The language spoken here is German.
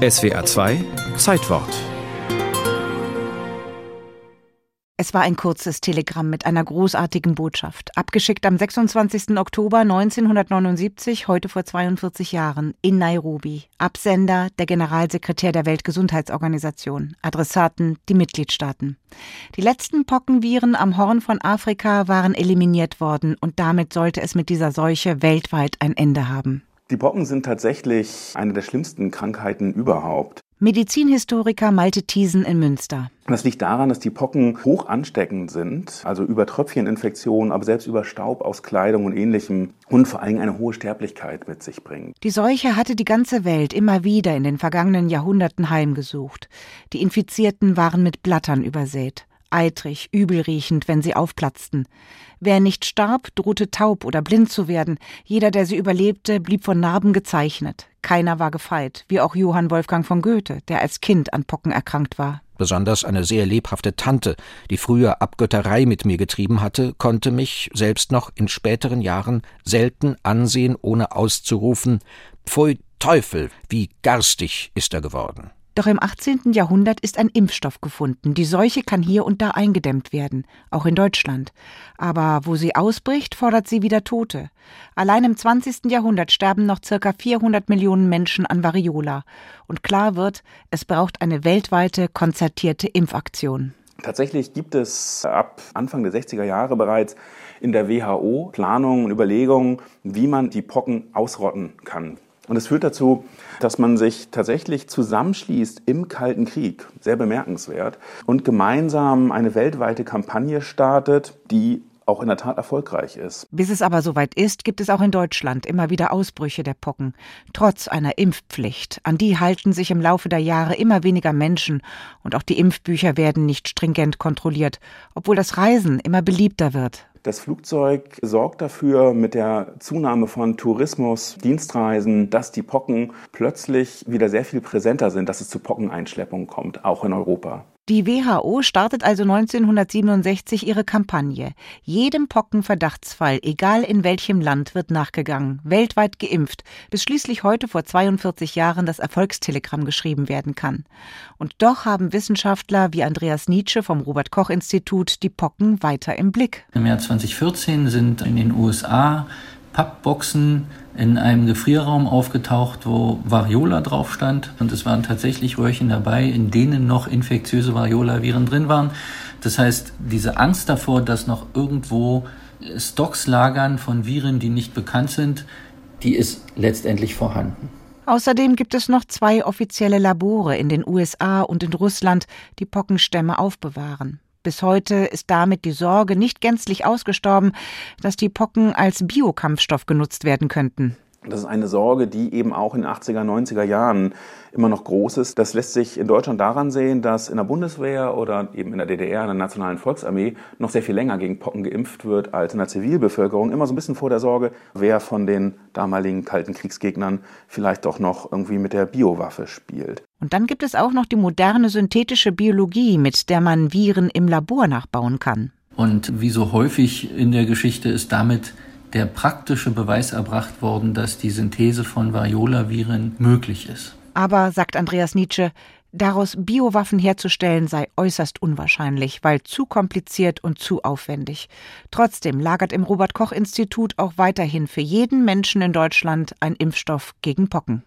SWA 2 Zeitwort Es war ein kurzes Telegramm mit einer großartigen Botschaft, abgeschickt am 26. Oktober 1979, heute vor 42 Jahren, in Nairobi. Absender der Generalsekretär der Weltgesundheitsorganisation, Adressaten die Mitgliedstaaten. Die letzten Pockenviren am Horn von Afrika waren eliminiert worden und damit sollte es mit dieser Seuche weltweit ein Ende haben. Die Pocken sind tatsächlich eine der schlimmsten Krankheiten überhaupt. Medizinhistoriker Malte Thiesen in Münster. Das liegt daran, dass die Pocken hoch ansteckend sind, also über Tröpfcheninfektionen, aber selbst über Staub aus Kleidung und ähnlichem und vor allem eine hohe Sterblichkeit mit sich bringen. Die Seuche hatte die ganze Welt immer wieder in den vergangenen Jahrhunderten heimgesucht. Die Infizierten waren mit Blattern übersät eitrig, übelriechend, wenn sie aufplatzten. Wer nicht starb, drohte taub oder blind zu werden. Jeder, der sie überlebte, blieb von Narben gezeichnet. Keiner war gefeit, wie auch Johann Wolfgang von Goethe, der als Kind an Pocken erkrankt war. Besonders eine sehr lebhafte Tante, die früher Abgötterei mit mir getrieben hatte, konnte mich, selbst noch in späteren Jahren, selten ansehen, ohne auszurufen Pfui Teufel, wie garstig ist er geworden. Doch im 18. Jahrhundert ist ein Impfstoff gefunden. Die Seuche kann hier und da eingedämmt werden, auch in Deutschland. Aber wo sie ausbricht, fordert sie wieder Tote. Allein im 20. Jahrhundert sterben noch circa 400 Millionen Menschen an Variola. Und klar wird, es braucht eine weltweite, konzertierte Impfaktion. Tatsächlich gibt es ab Anfang der 60er Jahre bereits in der WHO Planungen und Überlegungen, wie man die Pocken ausrotten kann. Und es führt dazu, dass man sich tatsächlich zusammenschließt im Kalten Krieg, sehr bemerkenswert, und gemeinsam eine weltweite Kampagne startet, die auch in der Tat erfolgreich ist. Bis es aber soweit ist, gibt es auch in Deutschland immer wieder Ausbrüche der Pocken, trotz einer Impfpflicht. An die halten sich im Laufe der Jahre immer weniger Menschen und auch die Impfbücher werden nicht stringent kontrolliert, obwohl das Reisen immer beliebter wird. Das Flugzeug sorgt dafür mit der Zunahme von Tourismus, Dienstreisen, dass die Pocken plötzlich wieder sehr viel präsenter sind, dass es zu Pockeneinschleppungen kommt, auch in Europa. Die WHO startet also 1967 ihre Kampagne. Jedem Pockenverdachtsfall, egal in welchem Land, wird nachgegangen, weltweit geimpft, bis schließlich heute vor 42 Jahren das Erfolgstelegramm geschrieben werden kann. Und doch haben Wissenschaftler wie Andreas Nietzsche vom Robert Koch Institut die Pocken weiter im Blick. Im Jahr 2014 sind in den USA Pappboxen in einem Gefrierraum aufgetaucht, wo Variola drauf stand. Und es waren tatsächlich Röhrchen dabei, in denen noch infektiöse Variola-Viren drin waren. Das heißt, diese Angst davor, dass noch irgendwo Stocks lagern von Viren, die nicht bekannt sind, die ist letztendlich vorhanden. Außerdem gibt es noch zwei offizielle Labore in den USA und in Russland, die Pockenstämme aufbewahren. Bis heute ist damit die Sorge nicht gänzlich ausgestorben, dass die Pocken als Biokampfstoff genutzt werden könnten. Das ist eine Sorge, die eben auch in den 80er, 90er Jahren immer noch groß ist. Das lässt sich in Deutschland daran sehen, dass in der Bundeswehr oder eben in der DDR, in der Nationalen Volksarmee, noch sehr viel länger gegen Pocken geimpft wird als in der Zivilbevölkerung. Immer so ein bisschen vor der Sorge, wer von den damaligen kalten Kriegsgegnern vielleicht doch noch irgendwie mit der Biowaffe spielt. Und dann gibt es auch noch die moderne synthetische Biologie, mit der man Viren im Labor nachbauen kann. Und wie so häufig in der Geschichte ist damit der praktische Beweis erbracht worden, dass die Synthese von Variola-Viren möglich ist. Aber, sagt Andreas Nietzsche, daraus Biowaffen herzustellen sei äußerst unwahrscheinlich, weil zu kompliziert und zu aufwendig. Trotzdem lagert im Robert Koch Institut auch weiterhin für jeden Menschen in Deutschland ein Impfstoff gegen Pocken.